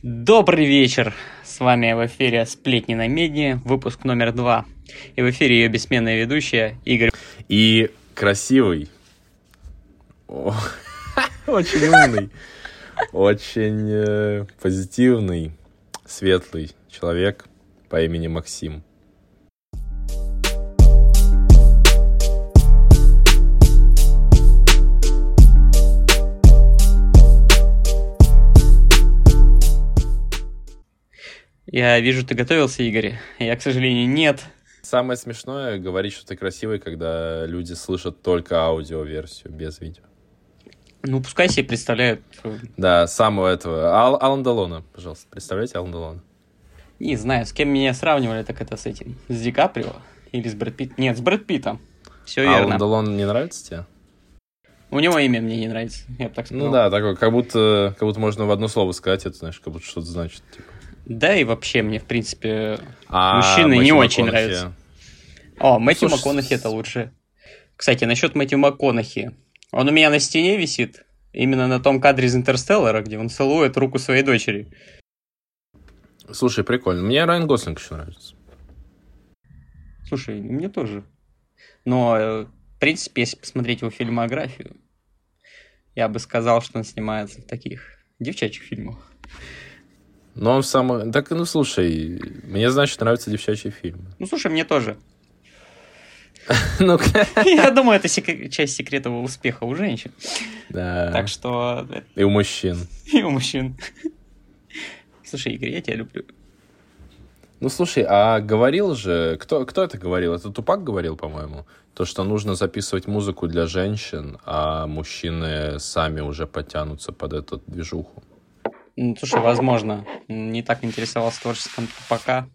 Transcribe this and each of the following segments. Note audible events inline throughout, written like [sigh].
Добрый вечер! С вами в эфире «Сплетни на медне», выпуск номер два. И в эфире ее бессменная ведущая Игорь. И красивый. О, [laughs] Очень умный. Очень э, позитивный, светлый человек по имени Максим. Я вижу, ты готовился, Игорь. Я, к сожалению, нет. Самое смешное говорить, что ты красивый, когда люди слышат только аудиоверсию, без видео. Ну, пускай себе представляют. Да, самого этого. Ал- Алан Делона, пожалуйста. Представляете Алан Делона? Не знаю, с кем меня сравнивали, так это с этим. С Ди Каприо или с Брэд Питт? Нет, с Брэд Питтом. Все Алан верно. Делон не нравится тебе? У него имя мне не нравится, я бы так сказал. Ну да, такой, как будто, как будто можно в одно слово сказать, это, знаешь, как будто что-то значит. Типа. Да и вообще мне, в принципе... А Мужчины не Мэтью очень МакКонахи? нравятся. О, Мэтью Слушай, МакКонахи это лучше. Кстати, насчет Мэтью МакКонахи. Он у меня на стене висит. Именно на том кадре из Интерстеллара, где он целует руку своей дочери. Слушай, прикольно. Мне Райан Гослинг еще нравится. Слушай, мне тоже. Но, э, в принципе, если посмотреть его фильмографию, я бы сказал, что он снимается в таких девчачьих фильмах. Но он самый... Так, ну, слушай, мне, значит, нравятся девчачьи фильмы. Ну, слушай, мне тоже. [laughs] Ну, Я думаю, это сек- часть секретного успеха у женщин. да. Так что И у мужчин. и у мужчин. Слушай, Игорь, я тебя люблю. Ну, слушай, а говорил же... Кто, кто это говорил? Это Тупак говорил, по-моему? То, что нужно записывать музыку для женщин, а мужчины сами уже подтянутся под эту движуху. Ну, слушай, возможно. Не так интересовался творчеством пока.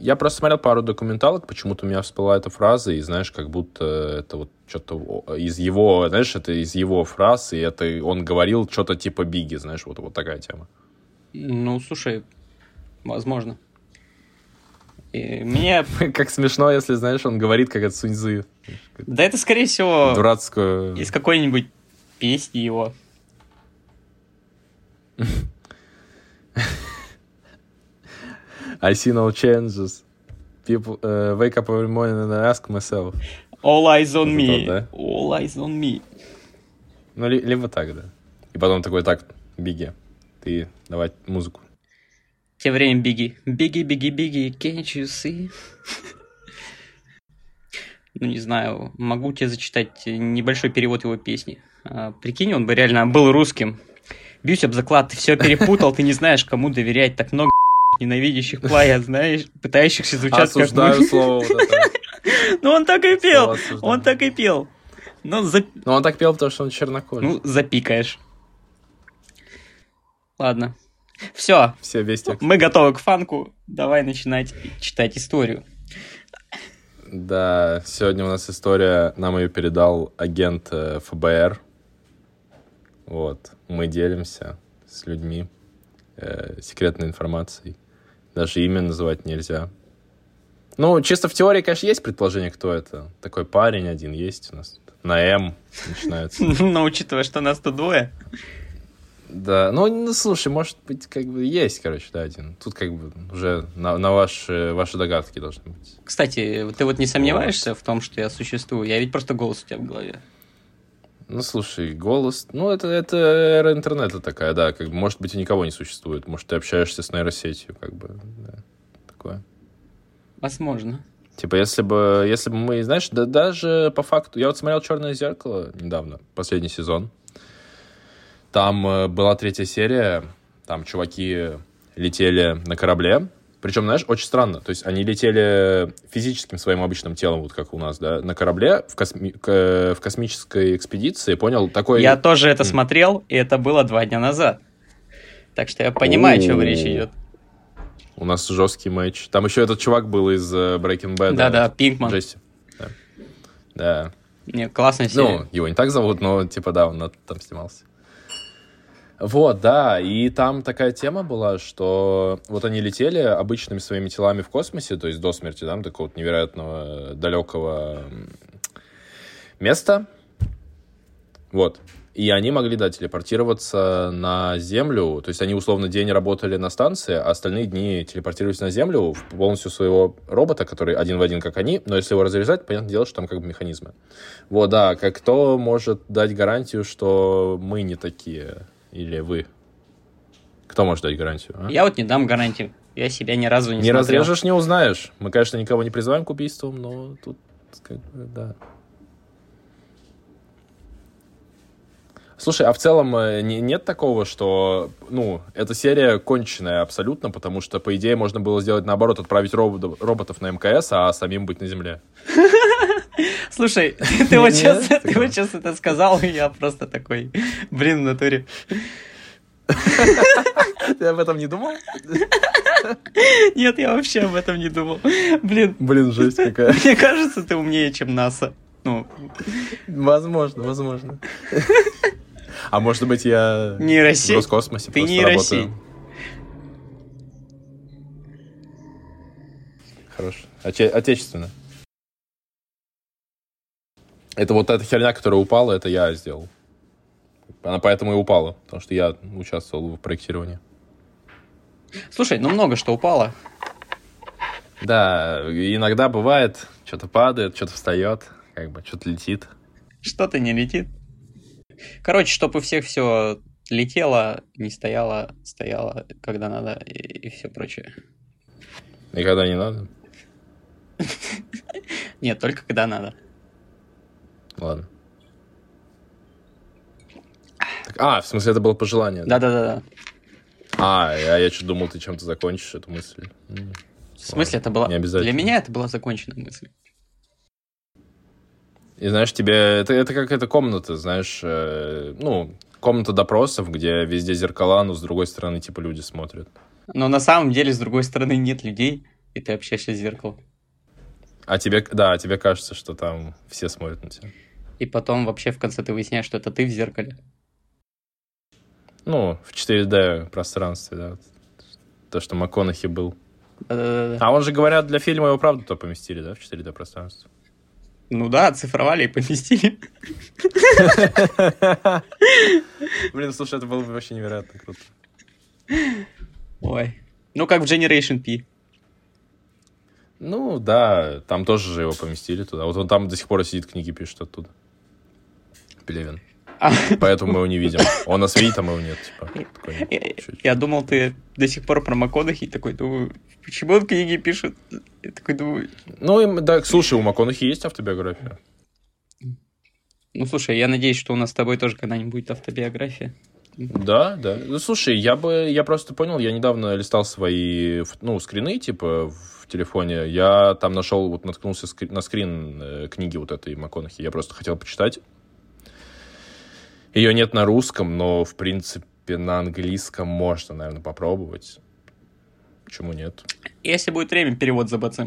Я просто смотрел пару документалок, почему-то у меня всплыла эта фраза, и знаешь, как будто это вот что-то из его, знаешь, это из его фраз, и это он говорил что-то типа Биги, знаешь, вот, вот такая тема. Ну, слушай, возможно. И мне... [laughs] Как смешно, если, знаешь, он говорит, как от Суньзы. Да это, скорее всего, Дурацкую... из какой-нибудь песни его. I see no changes. People uh, wake up every morning and I ask myself. All eyes on me. это, да? All eyes on me. Ну, ли- либо так, да. И потом такой, так, Биги, ты давай музыку. Тем временем Бигги. Бигги, Бигги, Бигги, can't you see? Ну, не знаю, могу тебе зачитать небольшой перевод его песни. А, Прикинь, он бы реально был русским. Бьюсь об заклад, ты все перепутал, ты не знаешь, кому доверять. Так много [laughs] ненавидящих плая, знаешь, пытающихся звучать как мы. слово вот это. [laughs] Ну, он так и пел, он так и пел. Ну, за- Ну, он так пел, потому что он чернокожий. ну, запикаешь. Ладно. Все, Все, весь текст. мы готовы к фанку. Давай начинать читать историю. Да, сегодня у нас история, нам ее передал агент э, ФБР. Вот, мы делимся с людьми э, секретной информацией. Даже имя называть нельзя. Ну, чисто в теории, конечно, есть предположение, кто это. Такой парень один есть у нас. На М начинается. [laughs] Но учитывая, что нас тут двое. Да, ну, ну, слушай, может быть, как бы есть, короче, да, один. Тут как бы уже на, на ваши, ваши догадки должны быть. Кстати, ты вот не сомневаешься в том, что я существую? Я ведь просто голос у тебя в голове. Ну, слушай, голос... Ну, это, это эра интернета такая, да. Как бы, может быть, и никого не существует. Может, ты общаешься с нейросетью, как бы, да. Такое. Возможно. Типа, если бы, если бы мы, знаешь, да, даже по факту... Я вот смотрел «Черное зеркало» недавно, последний сезон. Там э, была третья серия, там чуваки летели на корабле. Причем, знаешь, очень странно. То есть они летели физическим своим обычным телом, вот как у нас, да, на корабле в, косми- к- в космической экспедиции, понял? Такой... Я тоже это смотрел, и это было два дня назад. Так что я понимаю, о чем речь идет. У нас жесткий матч. Там еще этот чувак был из э, Breaking Bad. Да-да, Пинкман. Джесси. Да. Да. Не, классная серия. Ну, его не так зовут, но типа да, он там снимался. Вот, да, и там такая тема была, что вот они летели обычными своими телами в космосе, то есть до смерти, да, такого невероятного далекого м, места. Вот. И они могли, да, телепортироваться на Землю. То есть они, условно, день работали на станции, а остальные дни телепортировались на Землю в полностью своего робота, который один в один, как они. Но если его разрезать, понятное дело, что там как бы механизмы. Вот, да, как кто может дать гарантию, что мы не такие? Или вы? Кто может дать гарантию? А? Я вот не дам гарантию. Я себя ни разу не Не смотрел. разрежешь, не узнаешь. Мы, конечно, никого не призываем к убийствам, но тут как бы, да. Слушай, а в целом э, не- нет такого, что, ну, эта серия конченая абсолютно, потому что, по идее, можно было сделать наоборот, отправить робот- роботов на МКС, а самим быть на Земле. Слушай, ты вот сейчас, это сказал, и я просто такой, блин, в натуре. Ты об этом не думал? Нет, я вообще об этом не думал. Блин, Блин, жесть какая. мне кажется, ты умнее, чем НАСА. Ну, Возможно, возможно. А может быть, я в нейросеть. Роскосмосе Ты работаю. Хорошо. Оте- отечественно. Это вот эта херня, которая упала, это я сделал. Она поэтому и упала, потому что я участвовал в проектировании. Слушай, ну много что упало. Да, иногда бывает, что-то падает, что-то встает, как бы что-то летит. Что-то не летит. Короче, чтобы у всех все летело, не стояло, стояло, когда надо, и, все прочее. Никогда не надо. [laughs] Нет, только когда надо. Ладно. Так, а, в смысле, это было пожелание? Да-да-да. А, я, я что думал, ты чем-то закончишь эту мысль. В смысле, это была... Не обязательно. Для меня это была законченная мысль. И знаешь, тебе это, это как эта комната, знаешь, э, ну, комната допросов, где везде зеркала, но с другой стороны, типа, люди смотрят. Но на самом деле, с другой стороны, нет людей, и ты общаешься с зеркалом. А тебе, да, тебе кажется, что там все смотрят на тебя. И потом вообще в конце ты выясняешь, что это ты в зеркале. Ну, в 4D пространстве, да. То, что МакКонахи был. Да-да-да. А он же, говорят, для фильма его правда то поместили, да, в 4D пространство. Ну да, оцифровали и поместили. Блин, слушай, это было бы вообще невероятно круто. Ой. Ну, как в Generation P. Ну, да, там тоже же его поместили туда. Вот он там до сих пор сидит, книги пишет оттуда. Пелевин. А, Поэтому мы его не видим. Он нас видит, а мы его нет. Типа, такой, я, я думал, ты до сих пор про МакКонахи такой, думаю, почему он книги пишет? Я такой думаю, Ну, да, слушай, у МакКонахи есть автобиография. ну, слушай, я надеюсь, что у нас с тобой тоже когда-нибудь будет автобиография. Да, да. Ну, слушай, я бы, я просто понял, я недавно листал свои, ну, скрины, типа, в телефоне. Я там нашел, вот наткнулся скри- на скрин э, книги вот этой МакКонахи. Я просто хотел почитать. Ее нет на русском, но, в принципе, на английском можно, наверное, попробовать. Почему нет? Если будет время, перевод за БЦ.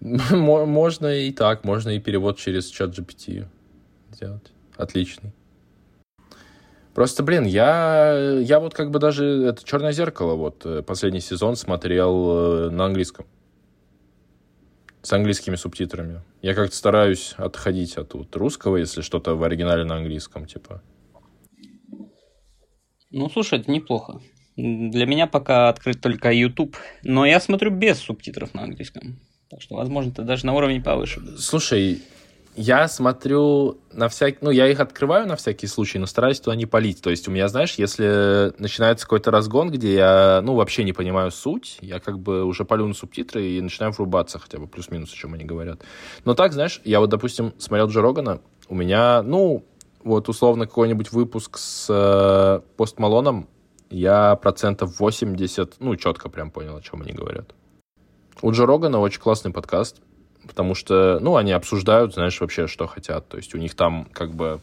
[laughs] Мо- Можно и так, можно и перевод через чат GPT сделать. Отличный. Просто, блин, я, я вот как бы даже это Черное зеркало, вот э, последний сезон смотрел э, на английском. С английскими субтитрами. Я как-то стараюсь отходить от вот русского, если что-то в оригинале на английском, типа. Ну, слушай, это неплохо. Для меня пока открыт только YouTube, но я смотрю без субтитров на английском. Так что, возможно, это даже на уровне повыше. Слушай, я смотрю на всякий... Ну, я их открываю на всякий случай, но стараюсь туда не палить. То есть у меня, знаешь, если начинается какой-то разгон, где я, ну, вообще не понимаю суть, я как бы уже палю на субтитры и начинаю врубаться хотя бы плюс-минус, о чем они говорят. Но так, знаешь, я вот, допустим, смотрел Джо Рогана, у меня, ну, вот условно какой-нибудь выпуск с э, Пост Малоном, я процентов 80, ну, четко прям понял, о чем они говорят. У Джо Рогана очень классный подкаст, потому что, ну, они обсуждают, знаешь, вообще, что хотят. То есть у них там как бы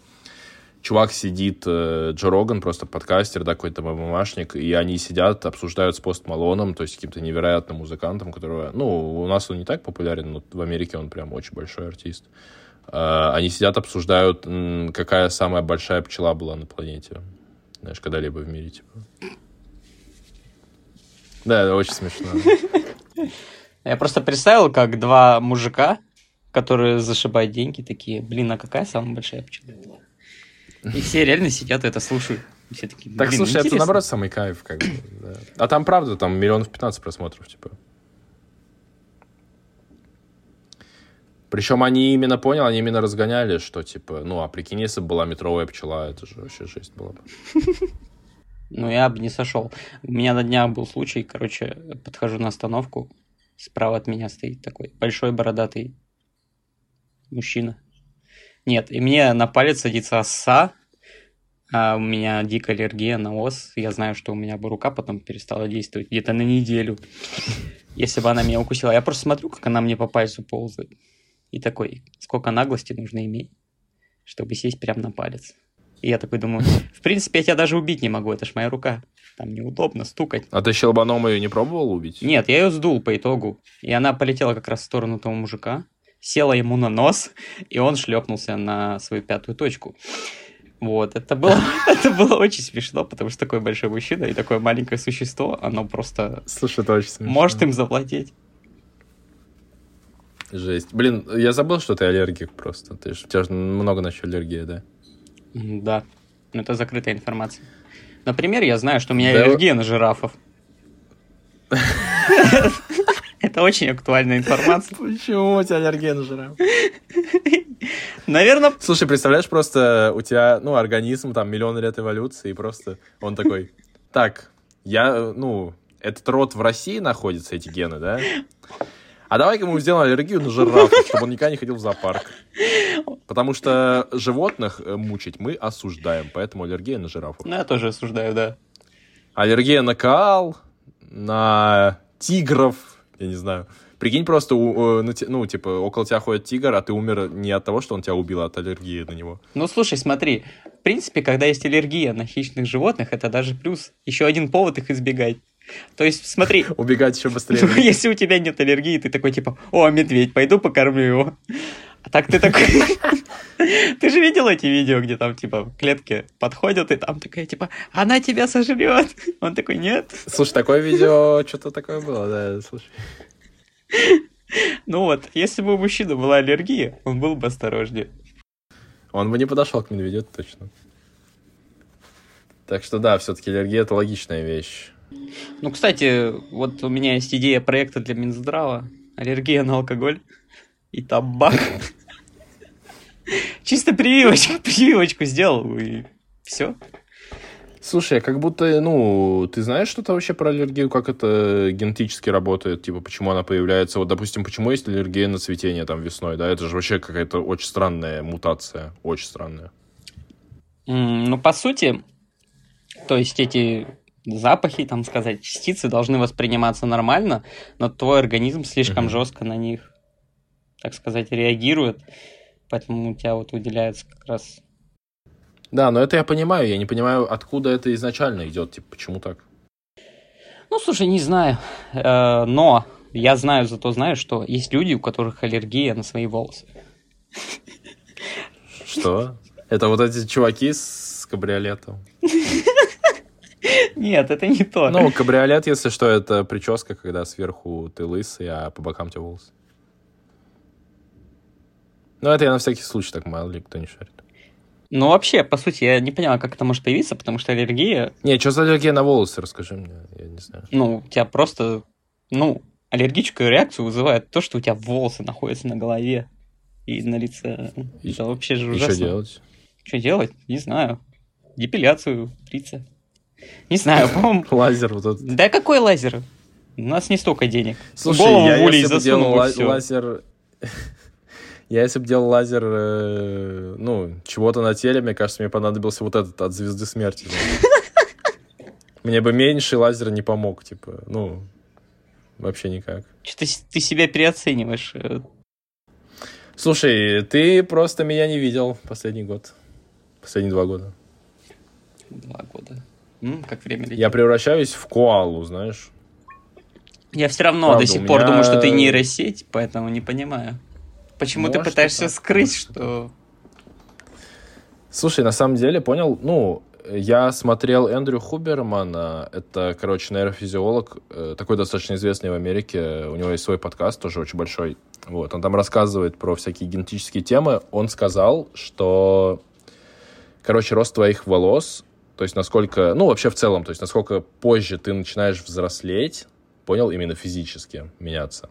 чувак сидит, э, Джо Роган, просто подкастер, да, какой-то ММАшник, и они сидят, обсуждают с Пост Малоном, то есть каким-то невероятным музыкантом, которого, ну, у нас он не так популярен, но в Америке он прям очень большой артист. Э, Они сидят, обсуждают, какая самая большая пчела была на планете. Знаешь, когда-либо в мире, типа. Да, это очень смешно. Я просто представил, как два мужика, которые зашибают деньги, такие, блин, а какая самая большая пчела была? И все реально сидят и это слушают. Все такие, Так, «Блин, слушай, это интересно». наоборот самый кайф, как бы. да. А там, правда, там миллионов 15 просмотров, типа. Причем они именно, понял, они именно разгоняли, что, типа, ну, а прикинь, если бы была метровая пчела, это же вообще жесть была бы. Ну, я бы не сошел. У меня на днях был случай, короче, подхожу на остановку, справа от меня стоит такой большой бородатый мужчина. Нет, и мне на палец садится оса, а у меня дикая аллергия на ос. Я знаю, что у меня бы рука потом перестала действовать где-то на неделю, если бы она меня укусила. Я просто смотрю, как она мне по пальцу ползает. И такой, сколько наглости нужно иметь, чтобы сесть прямо на палец. И я такой думаю, в принципе, я тебя даже убить не могу, это ж моя рука. Там неудобно стукать. А ты щелбаном ее не пробовал убить? Нет, я ее сдул по итогу. И она полетела как раз в сторону того мужика, села ему на нос, и он шлепнулся на свою пятую точку. Вот, это было, [laughs] это было очень смешно, потому что такой большой мужчина и такое маленькое существо, оно просто Слушай, это очень смешно. может им заплатить. Жесть. Блин, я забыл, что ты аллергик просто. Ты ж, у тебя же много на аллергии, да? Да, но это закрытая информация. Например, я знаю, что у меня Да. аллергия на жирафов. Это очень актуальная информация. Почему у тебя аллергия на жираф? Наверное, Слушай, представляешь, просто у тебя, ну, организм, там, миллион лет эволюции, и просто он такой, так, я, ну, этот род в России находится, эти гены, да? А давай-ка мы сделаем аллергию на жирафа, чтобы он никогда не ходил в зоопарк. Потому что животных э, мучить мы осуждаем, поэтому аллергия на жирафов. ну я тоже осуждаю, да. Аллергия на коал, на тигров, я не знаю. Прикинь, просто, э, ну, типа, около тебя ходит тигр, а ты умер не от того, что он тебя убил, а от аллергии на него. Ну, слушай, смотри, в принципе, когда есть аллергия на хищных животных, это даже плюс. Еще один повод их избегать. То есть, смотри, [laughs] Убегать еще быстрее. [laughs] если у тебя нет аллергии, ты такой, типа, о, медведь, пойду покормлю его. А так ты такой... [laughs] Ты же видел эти видео, где там, типа, в клетке подходят, и там такая, типа, она тебя сожрет. Он такой, нет. Слушай, такое видео, что-то такое было, да, слушай. Ну вот, если бы у мужчины была аллергия, он был бы осторожнее. Он бы не подошел к медведю, точно. Так что да, все-таки аллергия это логичная вещь. Ну, кстати, вот у меня есть идея проекта для Минздрава. Аллергия на алкоголь и табак. Чисто прививочку, [laughs] прививочку сделал, и все. Слушай, а как будто, ну, ты знаешь что-то вообще про аллергию, как это генетически работает, типа, почему она появляется? Вот, допустим, почему есть аллергия на цветение там весной, да? Это же вообще какая-то очень странная мутация, очень странная. Ну, по сути, то есть эти запахи, там сказать, частицы должны восприниматься нормально, но твой организм слишком Мгм. жестко на них, так сказать, реагирует. Поэтому у тебя вот выделяется как раз Да, но это я понимаю, я не понимаю, откуда это изначально идет, типа, почему так? Ну, слушай, не знаю. Э, Но я знаю, зато знаю, что есть люди, у которых аллергия на свои волосы. Что? Это вот эти чуваки с кабриолетом? [laughs] Нет, это не то. Ну, кабриолет, если что, это прическа, когда сверху ты лысый, а по бокам у тебя волосы. Ну, это я на всякий случай так мало ли кто не шарит. Ну, вообще, по сути, я не понимаю, как это может появиться, потому что аллергия, Не, что за аллергия на волосы, расскажи мне, я не знаю. ну, у тебя просто, ну, аллергическую реакцию вызывает то, что у тебя волосы находятся на голове и на лице. И- это вообще же И ужасно. что делать? Что делать? Не знаю. Депиляцию лица. Не знаю, [laughs] по-моему... Лазер вот этот. Да какой лазер? У нас не столько денег. Слушай, Голову я в улей если бы засунул, делал лазер... [laughs] Я если бы делал лазер, э, ну, чего-то на теле, мне кажется, мне понадобился вот этот от звезды смерти. [laughs] Мне бы меньший лазер не помог, типа, ну, вообще никак. Что-то ты себя переоцениваешь. э, Слушай, ты просто меня не видел последний год. Последние два года. Два года. М, как время летит. Я превращаюсь в коалу, знаешь. Я все равно Правда, до сих у пор меня- думаю, что ты нейросеть, поэтому не понимаю. Почему ты Может, и пытаешься так, скрыть, что... Слушай, на самом деле, понял, ну, я смотрел Эндрю Хубермана, это, короче, нейрофизиолог, э, такой достаточно известный в Америке, у него есть свой подкаст, тоже очень большой, вот, он там рассказывает про всякие генетические темы, он сказал, что короче, рост твоих волос, то есть насколько, ну, вообще в целом, то есть насколько позже ты начинаешь взрослеть, понял, именно физически меняться,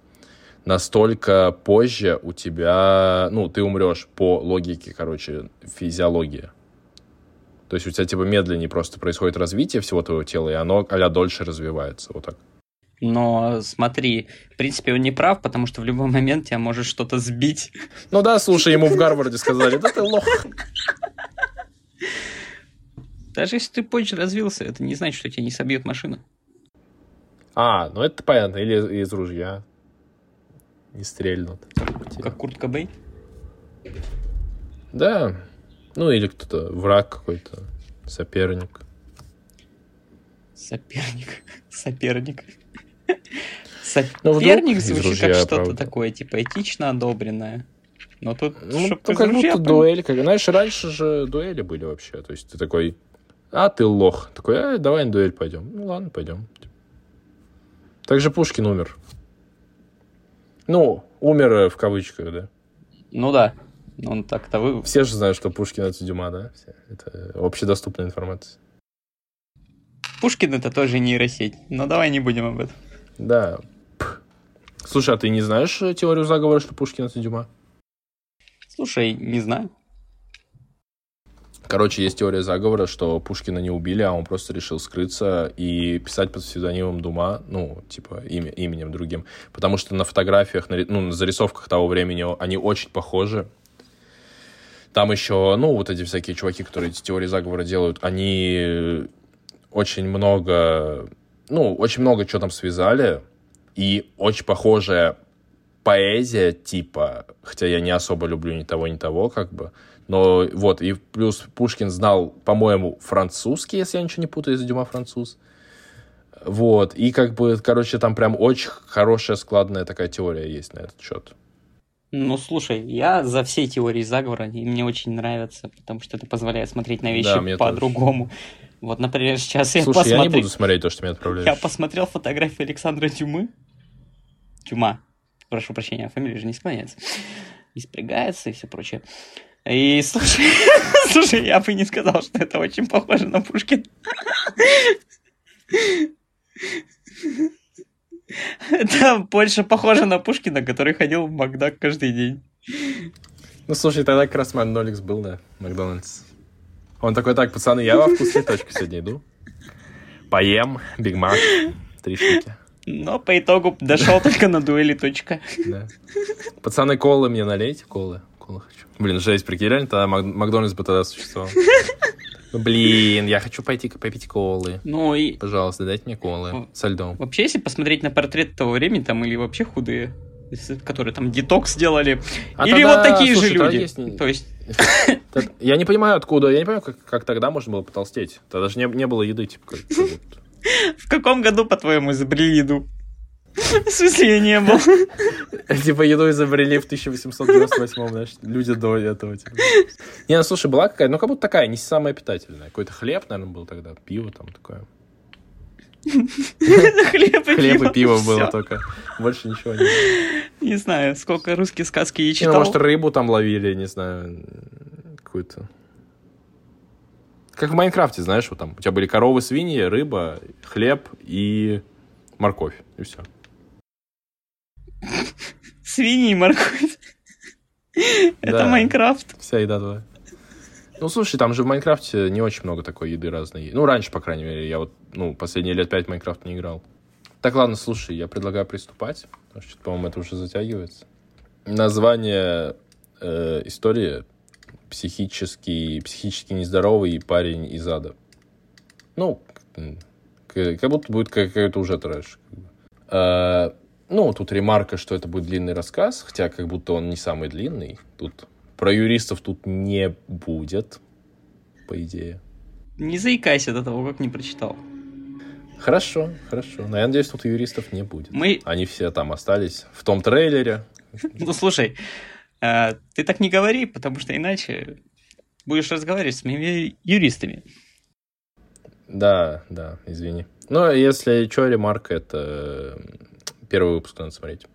настолько позже у тебя, ну, ты умрешь по логике, короче, физиологии. То есть у тебя типа медленнее просто происходит развитие всего твоего тела, и оно а дольше развивается, вот так. Но смотри, в принципе, он не прав, потому что в любой момент тебя может что-то сбить. Ну да, слушай, ему в Гарварде сказали, да ты лох. [laughs] Даже если ты позже развился, это не значит, что тебя не собьет машина. А, ну это понятно. Или из ружья не стрельнут. Как Курт Кобей? Да. Ну или кто-то, враг какой-то, соперник. Соперник. [laughs] Соперник. [laughs] Соперник ну, звучит как что-то такое, типа, этично одобренное. Но тут, ну, ну как будто дуэль. Как, знаешь, раньше же дуэли были вообще. То есть ты такой, а ты лох. Такой, а, давай на дуэль пойдем. Ну ладно, пойдем. Также Пушкин умер. Ну, умер э, в кавычках, да? Ну да. Он так-то вы... Все же знают, что Пушкин это Дюма, да? Это общедоступная информация. Пушкин это тоже нейросеть. Но давай не будем об этом. Да. Слушай, а ты не знаешь э, теорию заговора, что Пушкин это Дюма? Слушай, не знаю. Короче, есть теория заговора, что Пушкина не убили, а он просто решил скрыться и писать под псевдонимом Дума, ну, типа, имя, именем другим. Потому что на фотографиях, на, ну, на зарисовках того времени они очень похожи. Там еще, ну, вот эти всякие чуваки, которые эти теории заговора делают, они очень много, ну, очень много чего там связали, и очень похожая поэзия, типа, хотя я не особо люблю ни того, ни того, как бы, но вот, и плюс Пушкин знал, по-моему, французский, если я ничего не путаю, из Дюма француз. Вот, и как бы, короче, там прям очень хорошая складная такая теория есть на этот счет. Ну, слушай, я за все теории заговора, и мне очень нравится, потому что это позволяет смотреть на вещи да, по-другому. Вот, например, сейчас я Слушай, посмотрел... я не буду смотреть то, что мне отправляешь. Я посмотрел фотографию Александра Тюмы. Тюма. Прошу прощения, фамилия же не склоняется. И спрягается и все прочее. И слушай, [laughs] слушай, я бы не сказал, что это очень похоже на Пушкин. Это больше похоже на Пушкина, который ходил в Макдак каждый день. Ну, слушай, тогда как раз Ноликс был, да, Макдональдс. Он такой, так, пацаны, я во вкусную точку сегодня иду. Поем, Биг Мак, три штуки. Но по итогу дошел только на дуэли точка. Да. Пацаны, колы мне налейте, колы. Колы хочу. Блин, жесть, прикинь, реально тогда Макдональдс бы тогда существовал. Ну, блин, я хочу пойти попить колы. Ну и... Пожалуйста, дайте мне колы со льдом. Вообще, если посмотреть на портрет того времени, там или вообще худые, которые там детокс сделали, а или тогда, вот такие слушай, же люди. Есть... То есть... [laughs] Я не понимаю, откуда, я не понимаю, как, как тогда можно было потолстеть. Тогда же не, не было еды, типа, как, [laughs] В каком году, по-твоему, изобрели еду? В смысле, я не был. [laughs] Типа еду изобрели в 1898 знаешь, люди до этого. Типа. Не, ну слушай, была какая-то, ну как будто такая, не самая питательная. Какой-то хлеб, наверное, был тогда, пиво там такое. [laughs] Хлеб и Хлеб и пиво было только. Больше ничего не было. Не знаю, сколько русские сказки я читал. может, рыбу там ловили, не знаю, какую-то. Как в Майнкрафте, знаешь, вот там у тебя были коровы, свиньи, рыба, хлеб и морковь, и все. Свиньи и морковь. Это Майнкрафт. Вся еда твоя. Ну, слушай, там же в Майнкрафте не очень много такой еды разной. Ну, раньше, по крайней мере, я вот, ну, последние лет пять в Майнкрафт не играл. Так, ладно, слушай, я предлагаю приступать, потому что, по-моему, это уже затягивается. Название э, истории психический, психически нездоровый парень из ада. Ну, как будто будет какой-то уже трэш. А, ну, тут ремарка, что это будет длинный рассказ, хотя как будто он не самый длинный. Тут про юристов тут не будет, по идее. Не заикайся до того, как не прочитал. Хорошо, хорошо. Но я надеюсь, тут юристов не будет. Мы... Они все там остались в том трейлере. Ну, слушай, э, ты так не говори, потому что иначе будешь разговаривать с моими юристами. Да, да, извини. Но если что, ремарка, это первый выпуск надо смотреть,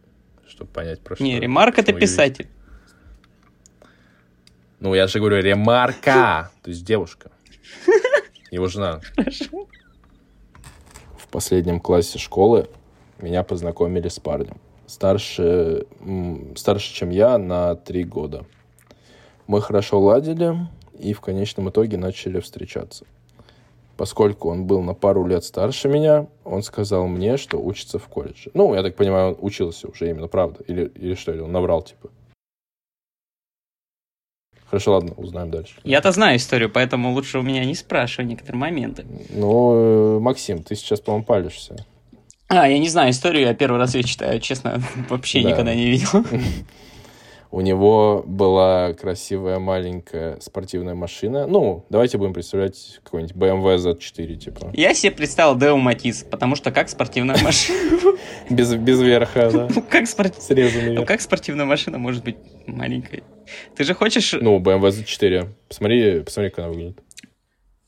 чтобы понять, про что. Не, ремарк это писатель. Ну, я же говорю, ремарка, то есть девушка. Его жена. Хорошо. В последнем классе школы меня познакомили с парнем. Старше, старше, чем я, на три года. Мы хорошо ладили и в конечном итоге начали встречаться. Поскольку он был на пару лет старше меня, он сказал мне, что учится в колледже. Ну, я так понимаю, он учился уже именно, правда? Или, или что, или он наврал, типа? Хорошо, ладно, узнаем дальше. Я-то знаю историю, поэтому лучше у меня не спрашивай некоторые моменты. Ну, э, Максим, ты сейчас, по-моему, палишься. А, я не знаю историю, я первый раз ее читаю, честно, [laughs] вообще Да. никогда не видел. [laughs] У него была красивая маленькая спортивная машина. Ну, давайте будем представлять какой-нибудь BMW Z4, типа. Я себе представил Део Матис, потому что как спортивная [laughs] машина... Без, без верха, да. Ну, Как спорт- Ну как спортивная машина может быть маленькой? Ты же хочешь... Ну, BMW Z4. Посмотри, посмотри, как она выглядит.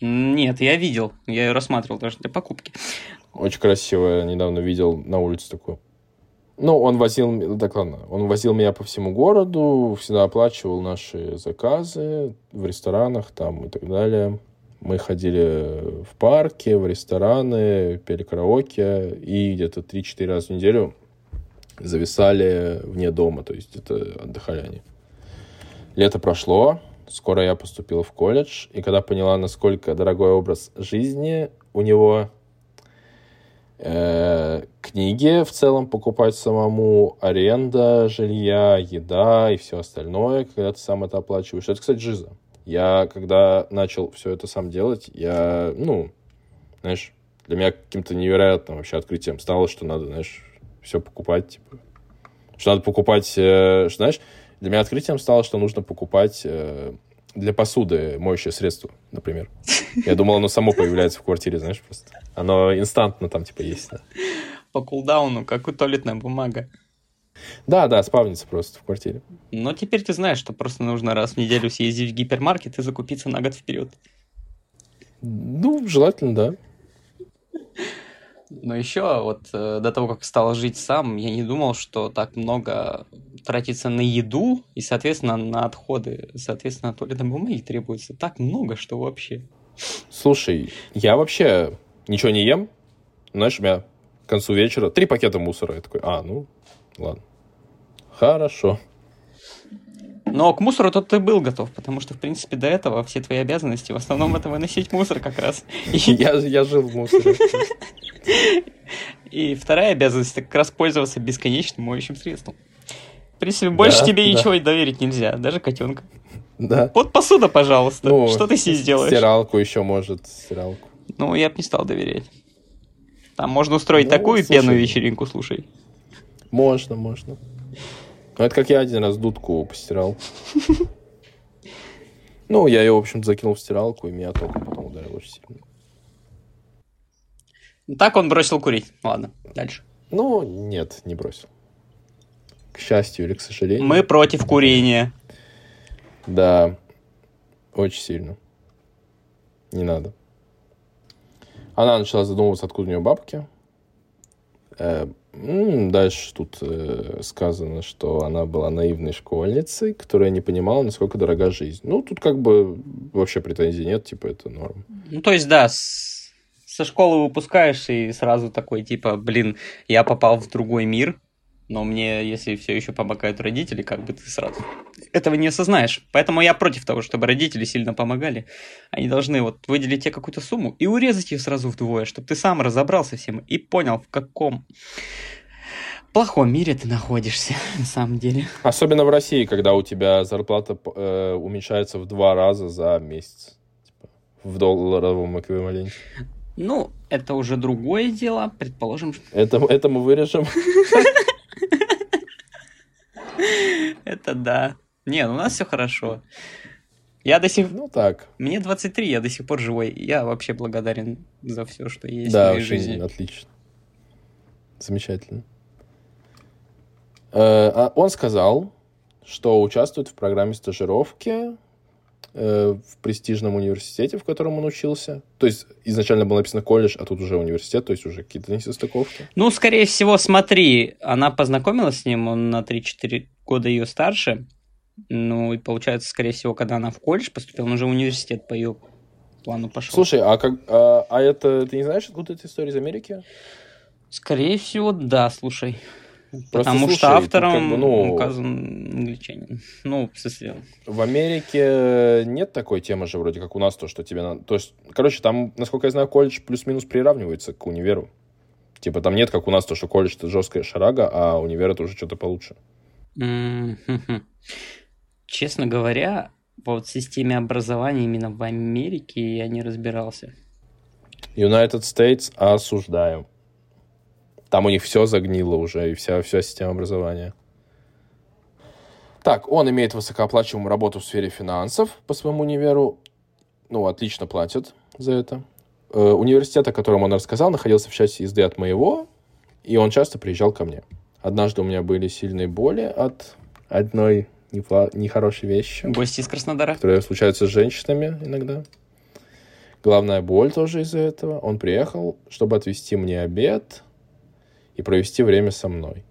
Нет, я видел. Я ее рассматривал даже для покупки. Очень красивая. Недавно видел на улице такую. Ну, он возил... Так, ладно. Он возил меня по всему городу, всегда оплачивал наши заказы в ресторанах там и так далее. Мы ходили в парки, в рестораны, пели караоке и где-то 3-4 раза в неделю зависали вне дома, то есть это отдыхали они. Лето прошло, скоро я поступил в колледж, и когда поняла, насколько дорогой образ жизни у него, книги в целом покупать самому, аренда жилья, еда и все остальное, когда ты сам это оплачиваешь. Это, кстати, жиза. Я, когда начал все это сам делать, я, ну, знаешь, для меня каким-то невероятным вообще открытием стало, что надо, знаешь, все покупать, типа. Что надо покупать, э, знаешь, для меня открытием стало, что нужно покупать э, для посуды моющее средство, например. Я думал, оно само появляется в квартире, знаешь, просто. Оно инстантно там, типа, есть. да. По кулдауну, как у туалетная бумага. Да, да, спавнится просто в квартире. Но теперь ты знаешь, что просто нужно раз в неделю съездить в гипермаркет и закупиться на год вперед. Ну, желательно, да. Но еще вот э, до того, как стал жить сам, я не думал, что так много тратится на еду и, соответственно, на отходы. Соответственно, туалетной бумаги требуется так много, что вообще. Слушай, я вообще ничего не ем. Знаешь, у меня к концу вечера три пакета мусора. Я такой, а, ну, ладно. Хорошо. Но к мусору тут ты был готов, потому что, в принципе, до этого все твои обязанности в основном это выносить мусор как раз. [laughs] Я, я жил в мусоре. [laughs] [laughs] и вторая обязанность это как раз пользоваться бесконечным моющим средством. В принципе, больше Да, тебе да. ничего доверить нельзя, даже котенка. Да. Вот посуда, пожалуйста. Ну, что ты себе сделаешь? Стиралку еще может, стиралку. Ну, я бы не стал доверять. Там можно устроить Ну, такую слушай. пенную вечеринку, слушай. Можно, можно. Ну, это как я один раз дудку постирал. [laughs] Ну, я ее, в общем закинул в стиралку, и меня током потом ударил очень сильно. Так он бросил курить. Ладно, дальше. Ну, нет, не бросил. К счастью или к сожалению. Мы против курения. Да, очень сильно. Не надо. Она начала задумываться, откуда у нее бабки. Э, Дальше тут э, сказано, что она была наивной школьницей, которая не понимала, насколько дорога жизнь. Ну, тут как бы вообще претензий нет, типа это норм. Ну, то есть, да, со школы выпускаешься и сразу такой, типа, блин, я попал в другой мир, но мне, если все еще помогают родители, как бы ты сразу этого не осознаешь. Поэтому я против того, чтобы родители сильно помогали. Они должны вот выделить тебе какую-то сумму и урезать ее сразу вдвое, чтобы ты сам разобрался всем и понял, в каком плохом мире ты находишься [laughs] на самом деле. Особенно в России, когда у тебя зарплата э, уменьшается в два раза за месяц. Типа, в долларовом эквиваленте. Ну, это уже другое дело, предположим. Это, это мы вырежем. Это да. Не, ну у нас все хорошо. Я до сих Ну так. Мне 23, я до сих пор живой. Я вообще благодарен за все, что есть в Да, моей очень жизни. отлично. Замечательно. Э, а Он сказал, что участвует в программе стажировки э, в престижном университете, в котором он учился. То есть изначально было написано колледж, а тут уже университет, то есть уже какие-то несостыковки. Ну, скорее всего, смотри, она познакомилась с ним, он на 3-4 года ее старше. Ну, и получается, скорее всего, когда она в колледж поступила, он уже в университет по ее плану пошел. Слушай, а, как, а, а это, ты не знаешь, откуда эта история из Америки? Скорее всего, да, слушай. Просто Потому слушай, что тут автором как бы, ну- указан англичанин. Ну, в смысле, В Америке нет такой темы же вроде как у нас, то, что тебе надо... То есть, короче, там, насколько я знаю, колледж плюс-минус приравнивается к универу. Типа там нет, как у нас, то, что колледж это жесткая шарага, а универ это уже что-то получше. Честно говоря, вот в системе образования именно в Америке я не разбирался. United States осуждаю. Там у них все загнило уже, и вся, вся система образования. Так, он имеет высокооплачиваемую работу в сфере финансов по своему универу. Ну, отлично платят за это. Э, университет, о котором он рассказал, находился в части езды от моего, и он часто приезжал ко мне. Однажды у меня были сильные боли от одной непла- нехорошей вещи Гости из Краснодара? которые случаются с женщинами иногда. Главная боль тоже из-за этого. Он приехал, чтобы отвезти мне обед и провести время со мной.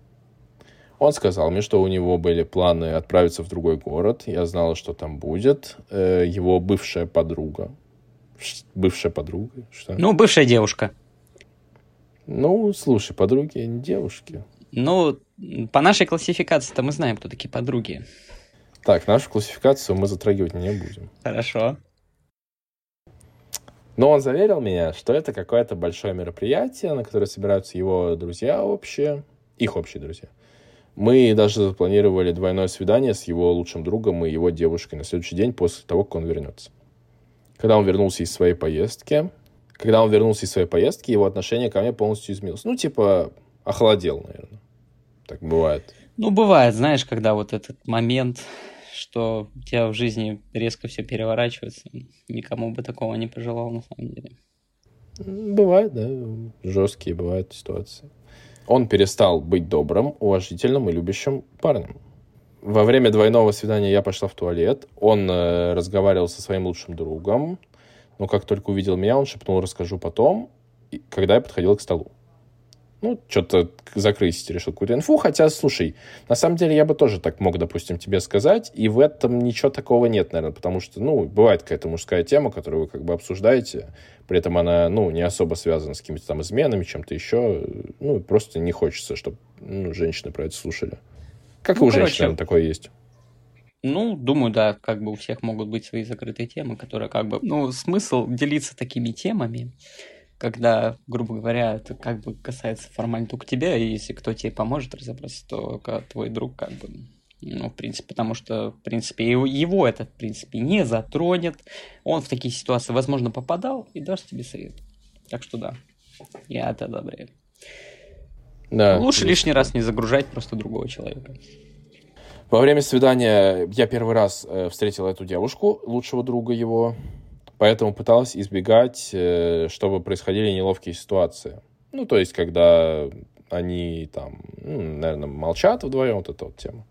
Он сказал мне, что у него были планы отправиться в другой город. Я знала, что там будет. Э, Его бывшая подруга. Бывшая подруга? Что? Ну, бывшая девушка. Ну, слушай, подруги не девушки. Ну, по нашей классификации-то мы знаем, кто такие подруги. Так, нашу классификацию мы затрагивать не будем. Хорошо. Но он заверил меня, что это какое-то большое мероприятие, на которое собираются его друзья общие, их общие друзья. Мы даже запланировали двойное свидание с его лучшим другом и его девушкой на следующий день после того, как он вернется. Когда он вернулся из своей поездки, когда он вернулся из своей поездки, его отношение ко мне полностью изменилось. Ну, типа, охладел, наверное. Так бывает. Ну, бывает, знаешь, когда вот этот момент, что у тебя в жизни резко все переворачивается, никому бы такого не пожелал на самом деле. Бывает, да, жесткие бывают ситуации. Он перестал быть добрым, уважительным и любящим парнем. Во время двойного свидания я пошла в туалет. Он э, разговаривал со своим лучшим другом. Но как только увидел меня, он шепнул «расскажу потом», когда я подходил к столу. Ну, что-то закрыть решил какую-то инфу. Хотя, слушай, на самом деле я бы тоже так мог, допустим, тебе сказать. И в этом ничего такого нет, наверное. Потому что, ну, бывает какая-то мужская тема, которую вы как бы обсуждаете. При этом она, ну, не особо связана с какими-то там изменами, чем-то еще. Ну, просто не хочется, чтобы ну, женщины про это слушали. Как и Ну, у женщин, короче, наверное, такое есть. Ну, думаю, да, как бы у всех могут быть свои закрытые темы, которые как бы... Ну, смысл делиться такими темами, когда, грубо говоря, это как бы касается формально только тебя, и если кто тебе поможет разобраться, то твой друг как бы... Ну, в принципе, потому что, в принципе, его, его это, в принципе, не затронет. Он в такие ситуации, возможно, попадал и даст тебе совет. Так что да, я это одобряю. Да. Лучше лишний раз не загружать просто другого человека. Во время свидания я первый раз э, встретил эту девушку, лучшего друга его, поэтому пыталась избегать, э, чтобы происходили неловкие ситуации. Ну, то есть, когда они там, наверное, молчат вдвоем, вот эта вот тема.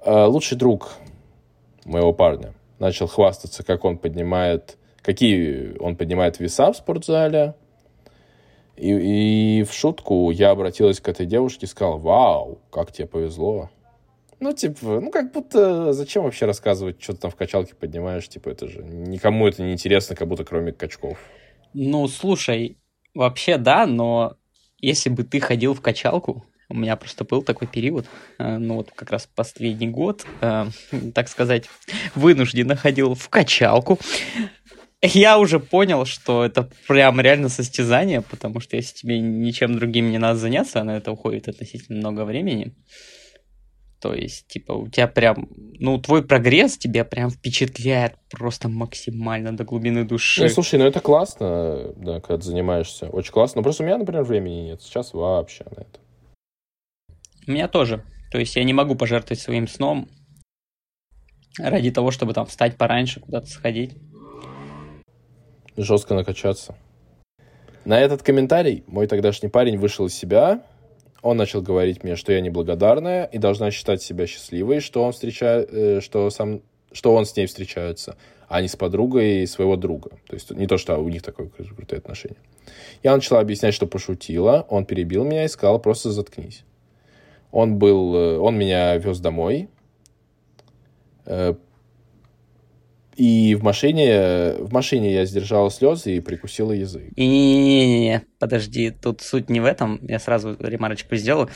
А лучший друг моего парня начал хвастаться, как он поднимает, какие он поднимает веса в спортзале. И, и в шутку я обратилась к этой девушке и сказал, вау, как тебе повезло. Ну, типа, ну, как будто зачем вообще рассказывать, что ты там в качалке поднимаешь, типа, это же никому это не интересно, как будто кроме качков. Ну, слушай, вообще да, но если бы ты ходил в качалку, у меня просто был такой период, э, ну вот как раз последний год, э, так сказать, вынужденно ходил в качалку. Я уже понял, что это прям реально состязание, потому что если тебе ничем другим не надо заняться, на это уходит относительно много времени, то есть, типа, у тебя прям, ну, твой прогресс тебя прям впечатляет просто максимально до глубины души. Ну, слушай, ну это классно, да, когда ты занимаешься. Очень классно. Но просто у меня, например, времени нет. Сейчас вообще на это. У меня тоже. То есть я не могу пожертвовать своим сном ради того, чтобы там встать пораньше, куда-то сходить. Жестко накачаться. На этот комментарий мой тогдашний парень вышел из себя. Он начал говорить мне, что я неблагодарная и должна считать себя счастливой, что он встречает, э, что сам, что он с ней встречается, а не с подругой своего друга. То есть не то, что у них такое кру- крутое отношение. Я начала объяснять, что пошутила. Он перебил меня и сказал, просто заткнись. Он был, э, он меня вез домой. И в машине, в машине я сдержала слезы и прикусила язык. И не-не-не, подожди, тут суть не в этом, я сразу ремарочку сделаю.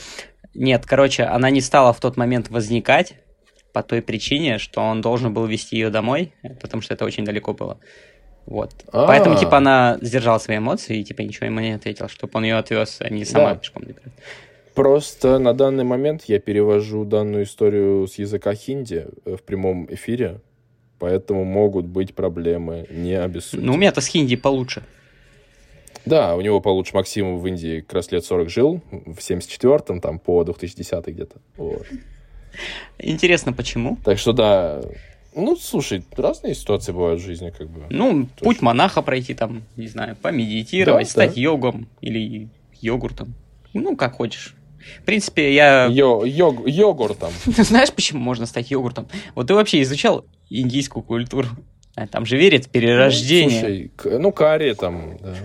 Нет, короче, она не стала в тот момент возникать по той причине, что он должен был вести ее домой, потому что это очень далеко было. Вот. А-а-а. Поэтому, типа, она сдержала свои эмоции и, типа, ничего ему не ответил, чтобы он ее отвез, а не сама да. пешком добирать. Просто на данный момент я перевожу данную историю с языка хинди в прямом эфире, поэтому могут быть проблемы, не обессудьте. Ну, у меня-то с хинди получше. Да, у него получше. Максим в Индии как раз лет 40 жил, в 74-м, там, по 2010 где-то. Вот. Интересно, почему? Так что да, ну, слушай, разные ситуации бывают в жизни, как бы. Ну, Точно. путь монаха пройти, там, не знаю, помедитировать, да, стать да. йогом или йогуртом. Ну, как хочешь. В принципе, я... Йо йог йогуртом. [laughs] Знаешь, почему можно стать йогуртом? Вот ты вообще изучал индийскую культуру? А там же верят в перерождение. Ну, слушай, ну, карри там, да.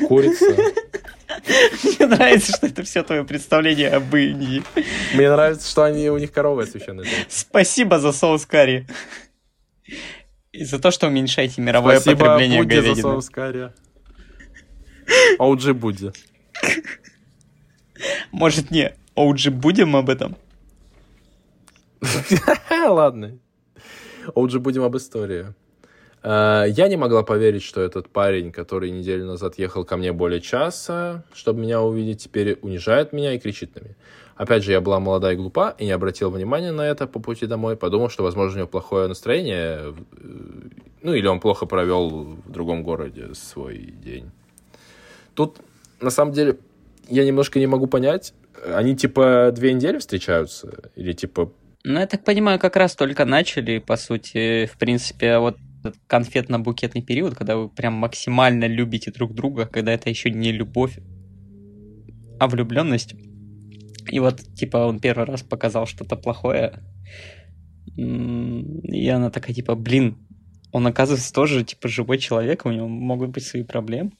[laughs] Курица. Мне нравится, что это все твое представление об Индии. Мне нравится, что они, у них коровы священная. Спасибо за соус карри. И за то, что уменьшаете мировое Спасибо потребление Будде говядины. за соус карри. OG Будди. [laughs] Может, не OG будем об этом? [laughs] Ладно. OG будем об истории. Э, я не могла поверить, что этот парень, который неделю назад ехал ко мне более часа, чтобы меня увидеть, теперь унижает меня и кричит на меня. Опять же, я была молода и глупа, и не обратила внимания на это по пути домой. Подумал, что, возможно, у него плохое настроение, ну, или он плохо провел в другом городе свой день. Тут, на самом деле, я немножко не могу понять. Они, типа, две недели встречаются? Или, типа... Ну, я так понимаю, как раз только начали, по сути. В принципе, вот конфетно-букетный период, когда вы прям максимально любите друг друга, когда это еще не любовь, а влюбленность. И вот, типа, он первый раз показал что-то плохое, и она такая, типа, блин, он, оказывается, тоже, типа, живой человек, у него могут быть свои проблемы.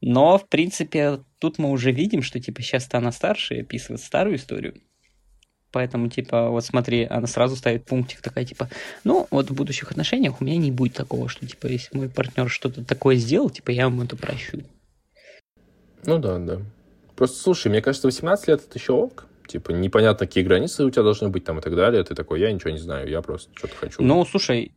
Но, в принципе, тут мы уже видим, что, типа, сейчас-то она старше и описывает старую историю. Поэтому, типа, вот смотри, она сразу ставит пунктик такая, типа, ну, вот в будущих отношениях у меня не будет такого, что, типа, если мой партнер что-то такое сделал, типа, я ему это прощу. Ну да, да. Просто, слушай, мне кажется, 18 лет это еще ок. Типа, непонятно, какие границы у тебя должны быть там и так далее. Ты такой, я ничего не знаю, я просто что-то хочу. Ну, слушай,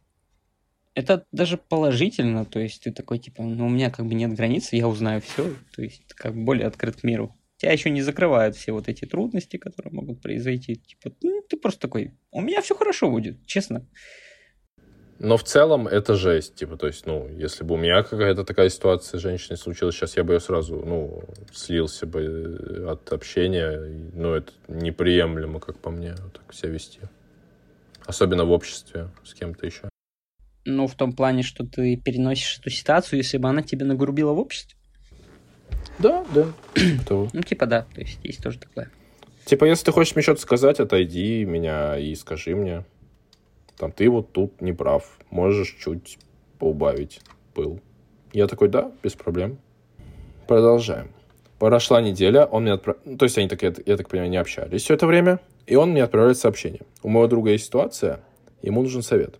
это даже положительно, то есть ты такой, типа, ну, у меня как бы нет границ, я узнаю все, то есть как более открыт к миру тебя еще не закрывают все вот эти трудности, которые могут произойти. Типа, ну, ты просто такой, у меня все хорошо будет, честно. Но в целом это жесть, типа, то есть, ну, если бы у меня какая-то такая ситуация с женщиной случилась, сейчас я бы ее сразу, ну, слился бы от общения, ну, это неприемлемо, как по мне, вот так себя вести. Особенно в обществе с кем-то еще. Ну, в том плане, что ты переносишь эту ситуацию, если бы она тебе нагрубила в обществе. Да, да. [clears throat] ну, типа, да, то есть есть тоже такое. Типа, если ты хочешь мне что-то сказать, отойди меня и скажи мне. Там, ты вот тут не прав. Можешь чуть поубавить пыл. Я такой, да, без проблем. Продолжаем. Прошла неделя, он мне отправ... Ну, то есть они, так, я, я так понимаю, не общались все это время. И он мне отправляет сообщение. У моего друга есть ситуация, ему нужен совет.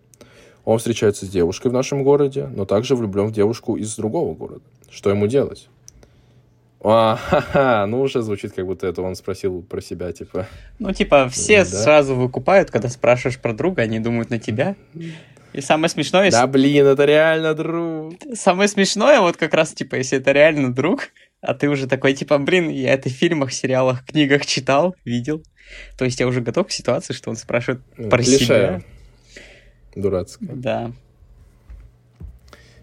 Он встречается с девушкой в нашем городе, но также влюблен в девушку из другого города. Что ему делать? А, ха-ха, ну уже звучит, как будто это он спросил про себя, типа. Ну, типа, все да. сразу выкупают, когда спрашиваешь про друга, они думают на тебя. И самое смешное... Да, блин, это реально друг. Самое смешное, вот как раз, типа, если это реально друг, а ты уже такой, типа, блин, я это в фильмах, сериалах, книгах читал, видел. То есть я уже готов к ситуации, что он спрашивает про Клише. себя. Дурацкая. Да.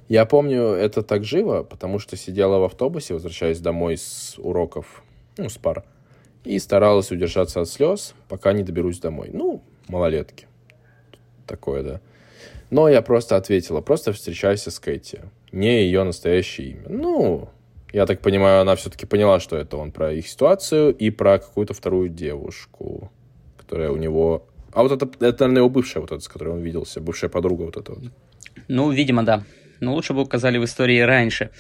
Я помню это так живо, потому что сидела в автобусе, возвращаясь домой с уроков, ну, с пар, и старалась удержаться от слез, пока не доберусь домой. Ну, малолетки. Такое, да. Но я просто ответила, просто встречайся с Кэти. Не ее настоящее имя. Ну, я так понимаю, она все-таки поняла, что это он про их ситуацию и про какую-то вторую девушку, которая у него... А вот это, это наверное, его бывшая, вот эта, с которой он виделся, бывшая подруга вот эта вот. Ну, видимо, да но лучше бы указали в истории раньше.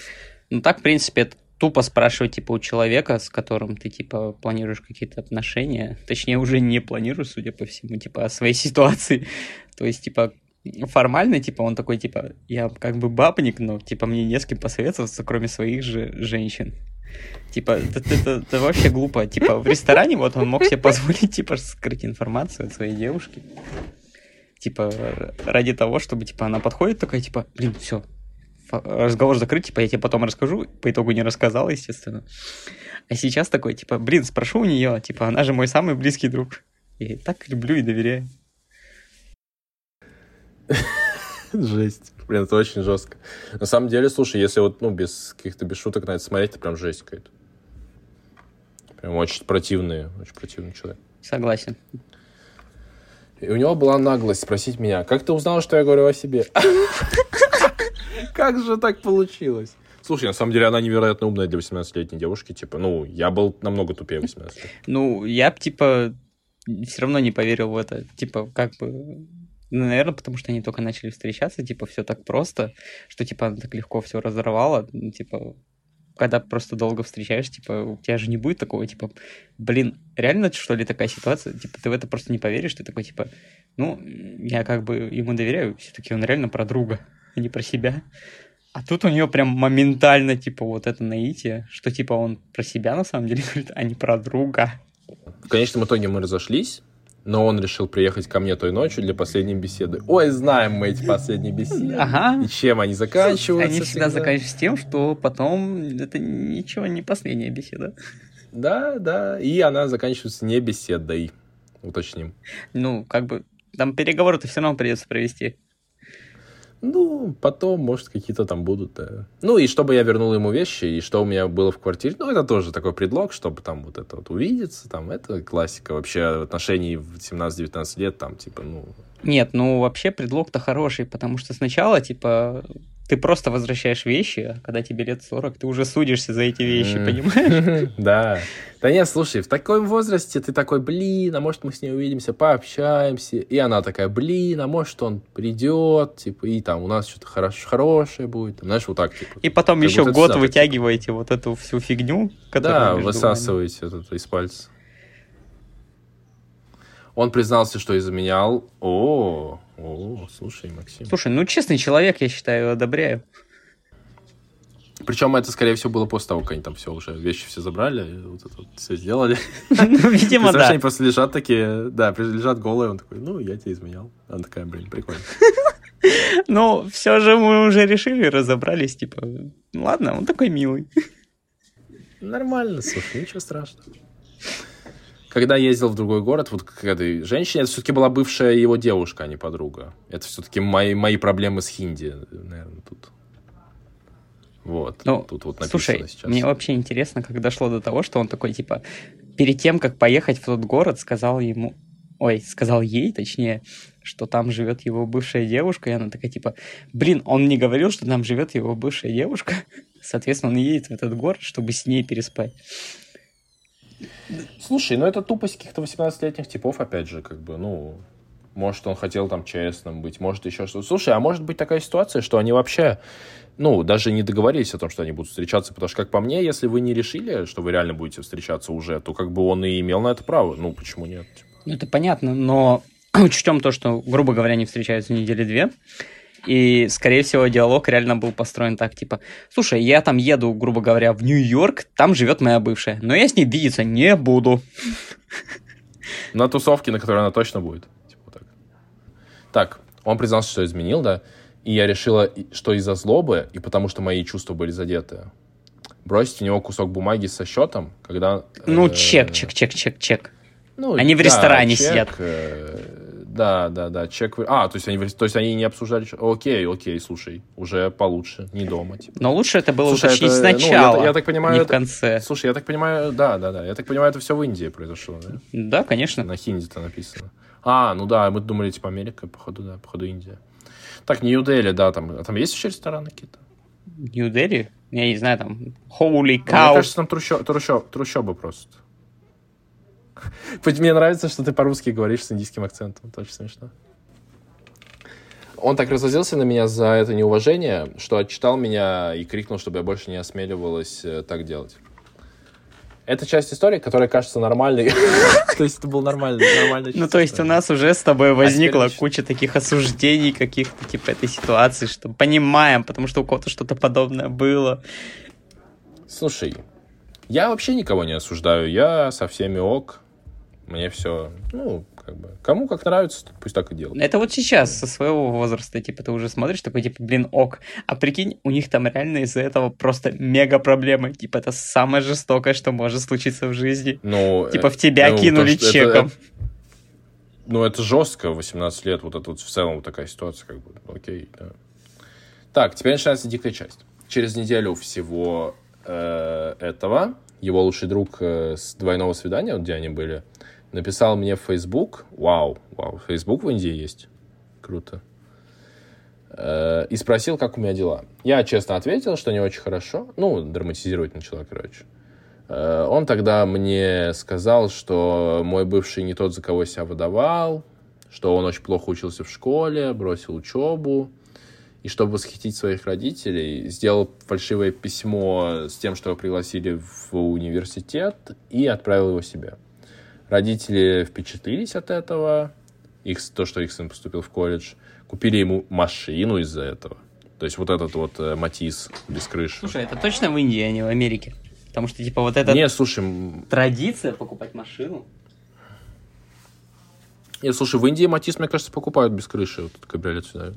Ну так, в принципе, это тупо спрашивать, типа, у человека, с которым ты, типа, планируешь какие-то отношения, точнее, уже не планируешь, судя по всему, типа, о своей [laughs] ситуации. То есть, типа, формально, типа, он такой, типа, я как бы бабник, но, типа, мне не с кем посоветоваться, кроме своих же женщин. Типа, это, это, это вообще глупо. Типа, в ресторане вот он мог себе позволить, типа, скрыть информацию от своей девушки. Типа, ради того, чтобы, типа, она подходит такая, типа, блин, все, разговор закрыть, типа, я тебе потом расскажу, по итогу не рассказала, естественно. А сейчас такой, типа, блин, спрошу у нее, типа, она же мой самый близкий друг. Я так люблю и доверяю. [laughs] Жесть. Блин, это очень жестко. На самом деле, слушай, если вот, ну, без каких-то без шуток на это смотреть, это прям жесть какая-то. Прям очень противный, очень противный человек. Согласен. И у него была наглость спросить меня, как ты узнал, что я говорю о себе? [laughs] Как же так получилось? Слушай, на самом деле она невероятно умная для 18-летней девушки. Типа, ну, я был намного тупее 18 лет. Ну, я бы, типа, все равно не поверил в это. Типа, как бы... Ну, наверное, потому что они только начали встречаться, типа, все так просто, что, типа, она так легко все разорвала. Ну, типа, когда просто долго встречаешь, типа, у тебя же не будет такого, типа, блин, реально, что ли, такая ситуация? Типа, ты в это просто не поверишь, ты такой, типа, ну, я как бы ему доверяю, все-таки он реально про друга, а не про себя. А тут у нее прям моментально, типа, вот это наитие, что, типа, он про себя на самом деле [laughs] говорит, а не про друга. В конечном итоге мы разошлись, но он решил приехать ко мне той ночью для последней беседы. Ой, знаем мы эти последние беседы. Ага. И чем они заканчиваются. Они всегда, всегда заканчиваются тем, что потом это ничего не последняя беседа. Да, да. И она заканчивается не беседой. Уточним. Ну, как бы там переговоры-то все равно придется провести. Ну, потом, может, какие-то там будут, да. Ну, и чтобы я вернул ему вещи, и что у меня было в квартире. Ну, это тоже такой предлог, чтобы там вот это вот увидеться, там, это классика вообще отношений в 17-19 лет, там, типа, ну... Нет, ну, вообще предлог-то хороший, потому что сначала, типа, ты просто возвращаешь вещи, а когда тебе лет 40, ты уже судишься за эти вещи, понимаешь? [laughs] Да. Да нет, слушай, в таком возрасте ты такой, блин, а может мы с ней увидимся, пообщаемся. И она такая, блин, а может он придет, типа, и там у нас что-то хорош, хорошее будет. Знаешь, вот так, типа. И потом еще год вытягиваете вот эту всю фигню, которая Да, высасываете это из пальца. Он признался, что изменял. О, о, слушай, Максим. Слушай, ну честный человек, я считаю, одобряю. Причем это, скорее всего, было после того, как они там все уже, вещи все забрали, вот это вот все сделали. [laughs] Ну, видимо, да. они просто лежат такие, да, лежат голые, он такой, ну, я тебя изменял. Она такая, блин, прикольно. [laughs] Ну, все же мы уже решили, разобрались, типа, ладно, он такой милый. Нормально, слушай, ничего страшного когда ездил в другой город, вот к этой женщине, это все-таки была бывшая его девушка, а не подруга. Это все-таки мои, мои проблемы с хинди, наверное, тут. Вот, ну, тут вот написано слушай, сейчас. мне вообще интересно, как дошло до того, что он такой, типа, перед тем, как поехать в тот город, сказал ему, ой, сказал ей, точнее, что там живет его бывшая девушка, и она такая, типа, блин, он не говорил, что там живет его бывшая девушка, [laughs] соответственно, он едет в этот город, чтобы с ней переспать. Слушай, ну это тупость каких-то 18-летних типов, опять же, как бы, ну, может, он хотел там честным быть, может, еще что-то. Слушай, а может быть такая ситуация, что они вообще, ну, даже не договорились о том, что они будут встречаться, потому что, как по мне, если вы не решили, что вы реально будете встречаться уже, то как бы он и имел на это право. Ну, почему нет? Ну, это понятно, но [clears throat] учтем то, что, грубо говоря, они встречаются недели две, и, скорее всего, диалог реально был построен так, типа, слушай, я там еду, грубо говоря, в Нью-Йорк, там живет моя бывшая, но я с ней видеться не буду. На тусовке, на которой она точно будет. Типа так. так, он признался, что изменил, да, и я решила, что из-за злобы, и потому что мои чувства были задеты, бросить у него кусок бумаги со счетом, когда... Ну, э, чек, чек, чек, чек, чек. Ну, Они в ресторане сидят. Э, да, да, да, чек... А, то есть они, то есть они не обсуждали... Окей, окей, слушай, уже получше, не дома. Типа. Но лучше это было слушай, уточнить это, сначала, ну, я, я так понимаю, не в конце. Слушай, я так понимаю, да, да, да, я так понимаю, это все в Индии произошло, да? Да, конечно. На хинди-то написано. А, ну да, мы думали, типа, Америка, походу, да, походу, Индия. Так, Нью-Дели, да, там, а там есть еще рестораны какие-то? Нью-Дели? Я не знаю, там, Holy Cow. Ну, мне кажется, там трущоб, трущоб, трущобы просто. [laughs] Мне нравится, что ты по-русски говоришь с индийским акцентом. Это очень смешно. Он так разозлился на меня за это неуважение, что отчитал меня и крикнул, чтобы я больше не осмеливалась э, так делать. Это часть истории, которая кажется нормальной. [laughs] То есть это был нормальный, нормальный. Ну, то есть у нас уже с тобой возникла куча таких осуждений каких-то, типа, этой ситуации, что понимаем, потому что у кого-то что-то подобное было. Слушай, я вообще никого не осуждаю, я со всеми ок, мне все, ну, как бы, кому как нравится, пусть так и делают. Это вот сейчас, со своего возраста, типа, ты уже смотришь, такой, типа, блин, ок. А прикинь, у них там реально из-за этого просто мега проблемы. Типа, это самое жестокое, что может случиться в жизни. Ну, типа, в тебя ну, кинули то, чеком. Это, это, ну, это жестко, 18 лет, вот это вот в целом вот такая ситуация, как бы, окей, да. Так, теперь начинается дикая часть. Через неделю всего э, этого его лучший друг э, с двойного свидания, вот где они были, написал мне в Facebook, вау, вау, Facebook в Индии есть, круто, э, и спросил, как у меня дела. Я честно ответил, что не очень хорошо, ну, драматизировать начала, короче. Э, он тогда мне сказал, что мой бывший не тот, за кого себя выдавал, что он очень плохо учился в школе, бросил учебу, и чтобы восхитить своих родителей, сделал фальшивое письмо с тем, что его пригласили в университет, и отправил его себе. Родители впечатлились от этого, их, то, что их сын поступил в колледж, купили ему машину из-за этого. То есть вот этот вот э, Матис без крыши. Слушай, это точно в Индии, а не в Америке? Потому что, типа, вот эта не, слушай... традиция покупать машину. Нет, слушай, в Индии Матис, мне кажется, покупают без крыши. Вот этот кабриолет сюда.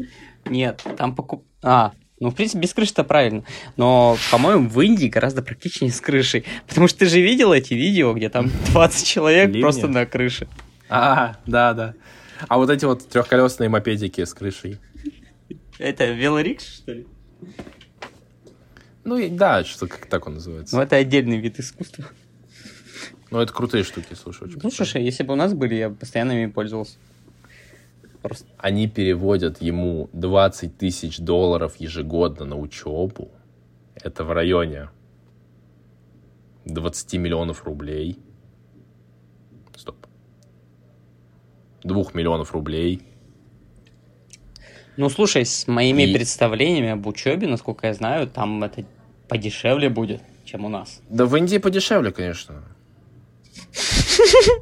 Нет, там покуп... А, ну, в принципе, без крыши-то правильно. Но, по-моему, в Индии гораздо практичнее с крышей. Потому что ты же видел эти видео, где там 20 человек Ливня. просто на крыше. А, да, да. А вот эти вот трехколесные мопедики с крышей. Это велорикш, что ли? Ну, да, что как так он называется. Ну, это отдельный вид искусства. Ну, это крутые штуки, слушай. Очень ну, слушай, если бы у нас были, я постоянно ими пользовался. Просто. Они переводят ему 20 тысяч долларов ежегодно на учебу. Это в районе 20 миллионов рублей. Стоп. 2 миллионов рублей. Ну, слушай, с моими И... представлениями об учебе, насколько я знаю, там это подешевле будет, чем у нас. Да в Индии подешевле, конечно. [laughs]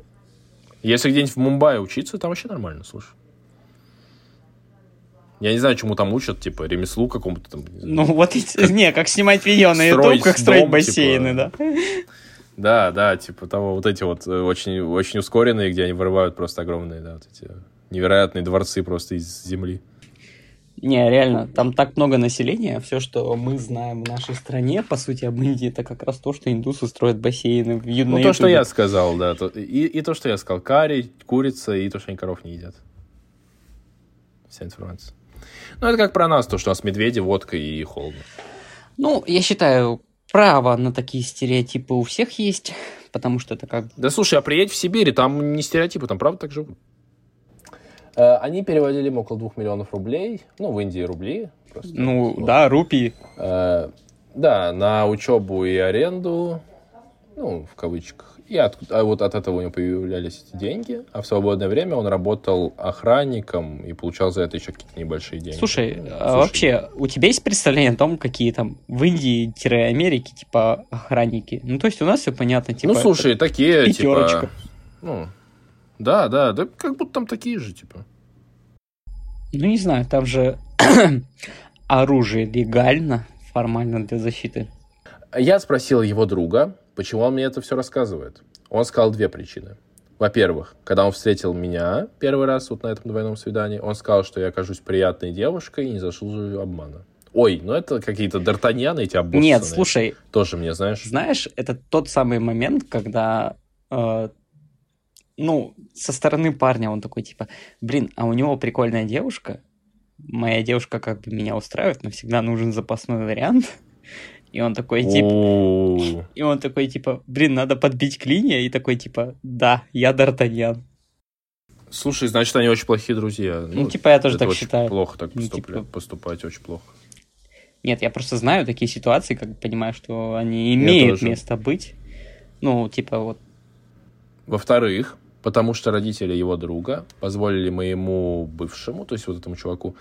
Если где-нибудь в Мумбаи учиться, там вообще нормально, слушай. Я не знаю, чему там учат, типа, ремеслу какому-то там. Ну, вот, как... не, как снимать видео на YouTube, как строить дом, бассейны, типа... да. Да, да, типа того, вот эти вот э, очень, очень ускоренные, где они вырывают просто огромные, да, вот эти невероятные дворцы просто из земли. Не, реально, там так много населения, все, что мы знаем в нашей стране, по сути, об Индии, это как раз то, что индусы строят бассейны в Ну, то, что я сказал, да, то, и, и то, что я сказал, карри, курица, и то, что они коров не едят. Вся информация. Ну, это как про нас, то, что у нас медведи, водка и холодно. Ну, я считаю, право на такие стереотипы у всех есть, потому что это как... Да слушай, а приедь в Сибирь, там не стереотипы, там правда так живут. Э, они переводили им около двух миллионов рублей, ну, в Индии рубли. Просто, ну, вот. да, рупии. Э, да, на учебу и аренду, ну, в кавычках. И от, а вот от этого у него появлялись эти деньги, а в свободное время он работал охранником и получал за это еще какие-то небольшие деньги. Слушай, ну, а вообще, у тебя есть представление о том, какие там в Индии-Америке, типа, охранники? Ну, то есть у нас все понятно, типа... Ну, слушай, такие, пятерочка. типа... Ну, да, да, да, как будто там такие же, типа. Ну, не знаю, там же [clears throat] оружие легально, формально для защиты. Я спросил его друга, Почему он мне это все рассказывает? Он сказал две причины. Во-первых, когда он встретил меня первый раз вот на этом двойном свидании, он сказал, что я окажусь приятной девушкой и не заслуживаю обмана. Ой, ну это какие-то д'Артаньяны эти обоссанные. Нет, слушай. Тоже мне, знаешь. Знаешь, это тот самый момент, когда, э, ну, со стороны парня он такой, типа, блин, а у него прикольная девушка, моя девушка как бы меня устраивает, но всегда нужен запасной вариант. И он такой, типа... И он такой, типа, блин, надо подбить клинья. И такой, типа, да, я Д'Артаньян. Слушай, значит, они очень плохие друзья. Ну, ну типа, я тоже так считаю. плохо так ну, типа... поступать, очень плохо. Нет, я просто знаю такие ситуации, как понимаю, что они имеют место быть. Ну, типа, вот. Во-вторых, потому что родители его друга позволили моему бывшему, то есть вот этому чуваку,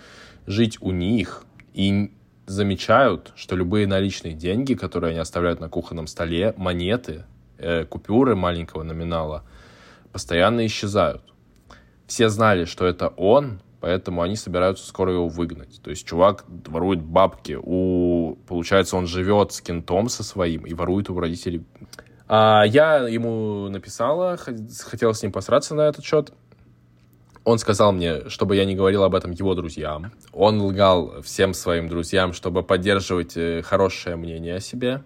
жить у них и замечают, что любые наличные деньги, которые они оставляют на кухонном столе, монеты, э, купюры маленького номинала, постоянно исчезают. Все знали, что это он, поэтому они собираются скоро его выгнать. То есть чувак ворует бабки. У... Получается, он живет с кентом со своим и ворует у родителей. А я ему написала, хотела с ним посраться на этот счет. Он сказал мне, чтобы я не говорил об этом его друзьям. Он лгал всем своим друзьям, чтобы поддерживать э, хорошее мнение о себе.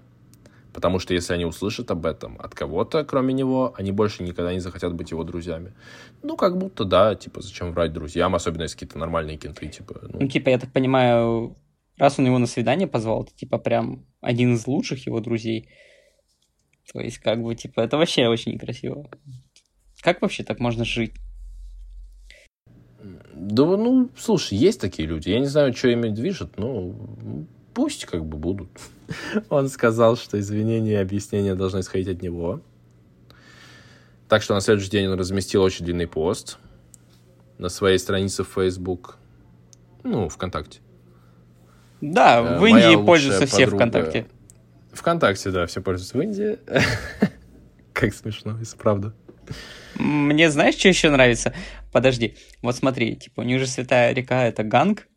Потому что если они услышат об этом от кого-то, кроме него, они больше никогда не захотят быть его друзьями. Ну, как будто, да, типа, зачем врать друзьям, особенно если какие-то нормальные кенты, типа. Ну. ну, типа, я так понимаю, раз он его на свидание позвал, это, типа, прям один из лучших его друзей. То есть, как бы, типа, это вообще очень некрасиво. Как вообще так можно жить? Да, ну, слушай, есть такие люди. Я не знаю, что ими движет, но пусть как бы будут. Он сказал, что извинения и объяснения должны исходить от него. Так что на следующий день он разместил очень длинный пост на своей странице в Facebook. Ну, ВКонтакте. Да, э, в Индии пользуются все ВКонтакте. ВКонтакте, да, все пользуются в Индии. [laughs] Как смешно, если правда. Мне знаешь, что еще нравится? Подожди, вот смотри, типа, у них же Святая река — это Ганг,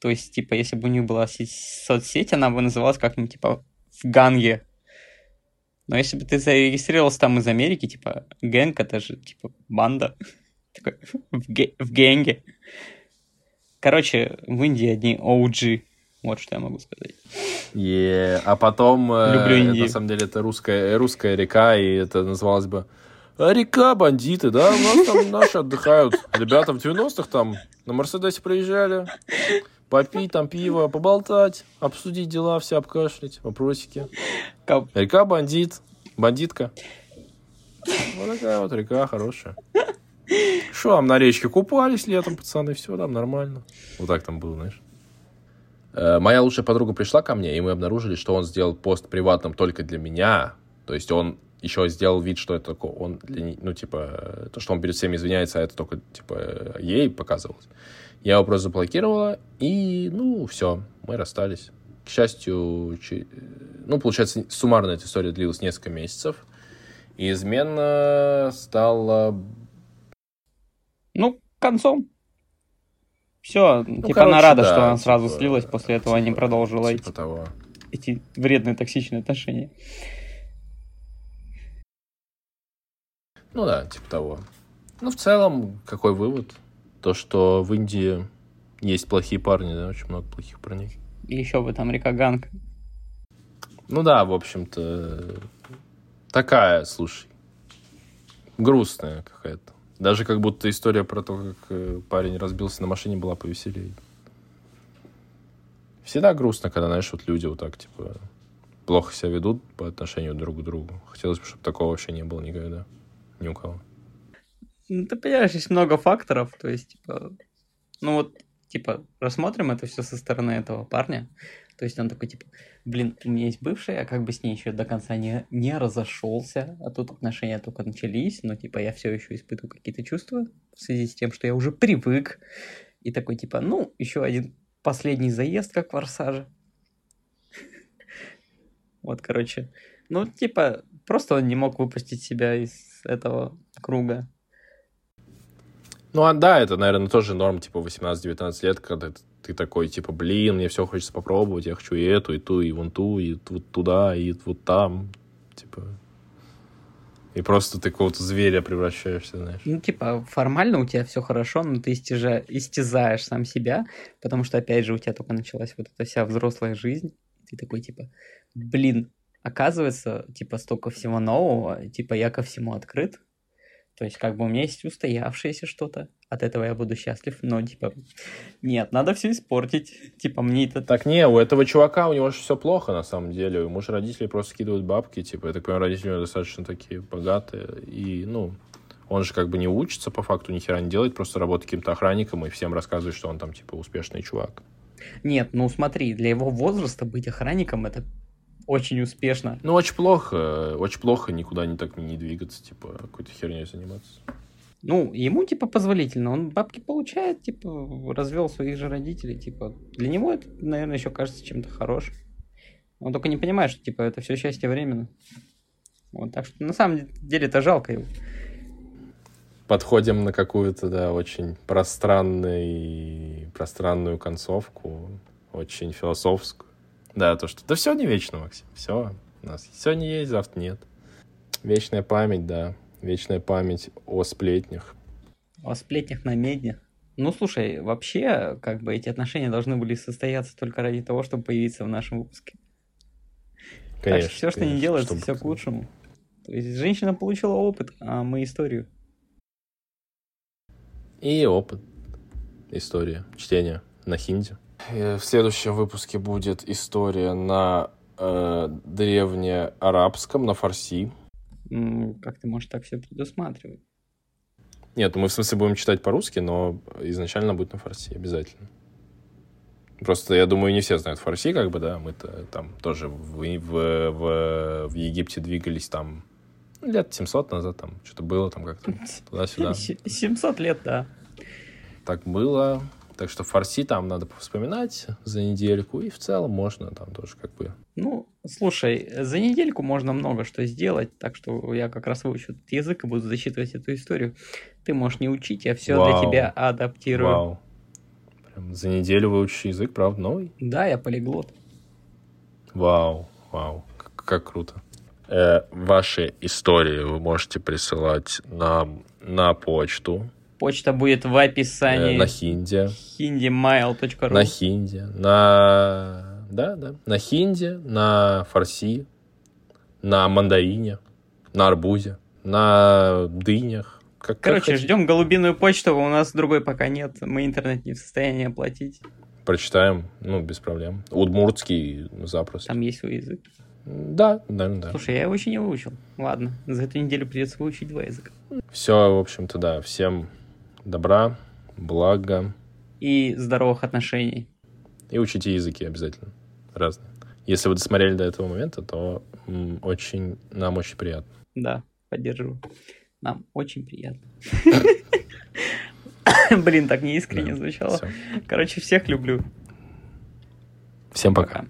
то есть, типа, если бы у них была соцсеть, она бы называлась как-нибудь, типа, в Ганге. Но если бы ты зарегистрировался там из Америки, типа, гэнг, это же, типа, банда. [laughs] в, ге- в гэнге. Короче, в Индии одни OG. Вот что я могу сказать. Yeah. А потом, э, Люблю Индию. на самом деле, это русская, русская река, и это называлось бы а река бандиты, да? У нас там наши отдыхают. Ребята в 90-х там на Мерседесе приезжали. Попить там пиво, поболтать, обсудить дела, все обкашлять, вопросики. Кап. Река бандит, бандитка. Вот такая вот река хорошая. Что там на речке купались летом, пацаны, все там нормально. Вот так там было, знаешь. Э, моя лучшая подруга пришла ко мне, и мы обнаружили, что он сделал пост приватным только для меня. То есть он еще сделал вид, что это он, для, ну, типа, то, что он перед всеми извиняется, а это только, типа, ей показывалось. Я его просто заблокировала, и, ну, все, мы расстались. К счастью, чи... ну, получается, суммарно эта история длилась несколько месяцев, и измена стала... Ну, концом. Все, ну, типа короче, она рада, да, что она сразу типа, слилась, после этого типа, не продолжила типа эти, того. эти вредные токсичные отношения. Ну да, типа того. Ну, в целом, какой вывод? То, что в Индии есть плохие парни, да, очень много плохих парней. И еще бы там река Ганг. Ну да, в общем-то, такая, слушай, грустная какая-то. Даже как будто история про то, как э, парень разбился на машине, была повеселее. Всегда грустно, когда, знаешь, вот люди вот так, типа, плохо себя ведут по отношению друг к другу. Хотелось бы, чтобы такого вообще не было никогда ни у кого. Ну, ты понимаешь, есть много факторов, то есть, типа, ну вот, типа, рассмотрим это все со стороны этого парня, то есть он такой, типа, блин, у меня есть бывшая, я как бы с ней еще до конца не, не разошелся, а тут отношения только начались, но, типа, я все еще испытываю какие-то чувства в связи с тем, что я уже привык, и такой, типа, ну, еще один последний заезд, как в Форсаже. [laughs] Вот, короче, ну, типа, просто он не мог выпустить себя из этого круга. Ну, а да, это, наверное, тоже норм, типа, 18-19 лет, когда ты такой, типа, блин, мне все хочется попробовать, я хочу и эту, и ту, и вон ту, и вот туда, и вот там, типа... И просто ты какого-то зверя превращаешься, знаешь. Ну, типа, формально у тебя все хорошо, но ты истяза... истязаешь сам себя, потому что, опять же, у тебя только началась вот эта вся взрослая жизнь. Ты такой, типа, блин, оказывается, типа, столько всего нового, типа, я ко всему открыт. То есть, как бы у меня есть устоявшееся что-то, от этого я буду счастлив, но, типа, нет, надо все испортить. Типа, мне это... Так не, у этого чувака, у него же все плохо, на самом деле. Ему же родители просто скидывают бабки, типа, я так понимаю, родители у него достаточно такие богатые, и, ну, он же как бы не учится, по факту ни хера не делает, просто работает каким-то охранником и всем рассказывает, что он там, типа, успешный чувак. Нет, ну смотри, для его возраста быть охранником это очень успешно. Ну, очень плохо, очень плохо никуда не так не двигаться, типа, какой-то херней заниматься. Ну, ему, типа, позволительно. Он бабки получает, типа, развел своих же родителей. Типа, для него это, наверное, еще кажется чем-то хорошим. Он только не понимает, что, типа, это все счастье временно. Вот, так что, на самом деле, это жалко его. Подходим на какую-то, да, очень пространную, пространную концовку, очень философскую. Да, то, что... Да все не вечно, Максим, все. У нас сегодня есть, завтра нет. Вечная память, да. Вечная память о сплетнях. О сплетнях на медне. Ну, слушай, вообще, как бы эти отношения должны были состояться только ради того, чтобы появиться в нашем выпуске. Конечно. Так что все, что конечно, не делается, чтобы... все к лучшему. То есть женщина получила опыт, а мы историю. И опыт. История. Чтение на хинди. И в следующем выпуске будет история на э, древнеарабском, на фарси. Как ты можешь так все предусматривать? Нет, мы в смысле будем читать по-русски, но изначально будет на фарси обязательно. Просто, я думаю, не все знают фарси, как бы, да, мы-то там тоже в, в, в, в Египте двигались там лет 700 назад, там что-то было там как-то [laughs] туда-сюда. 700 лет, да. Так было, так что фарси там надо вспоминать за недельку, и в целом можно там тоже как бы... Ну, слушай, за недельку можно много что сделать, так что я как раз выучу этот язык и буду зачитывать эту историю. Ты можешь не учить, я все Вау. для тебя адаптирую. Вау. Прям за неделю выучишь язык, правда, новый? Да, я полиглот. Вау, вау, как, как круто. Э, ваши истории вы можете присылать нам на почту Почта будет в описании. Э, на хинди. hindimail.ru На хинди. На... Да, да. На хинди, на фарси, на мандарине, на арбузе, на дынях. Как, Короче, как ждем голубиную почту, у нас другой пока нет. Мы интернет не в состоянии оплатить. Прочитаем, ну, без проблем. Удмуртский запросто. Там есть свой язык. Да, да, да. Слушай, я его еще не выучил. Ладно, за эту неделю придется выучить два языка. Все, в общем-то, да. Всем добра, блага. И здоровых отношений. И учите языки обязательно. Разные. Если вы досмотрели до этого момента, то очень, нам очень приятно. Да, поддерживаю. Нам очень приятно. [laughs] Блин, так неискренне звучало. Короче, всех люблю. Всем пока.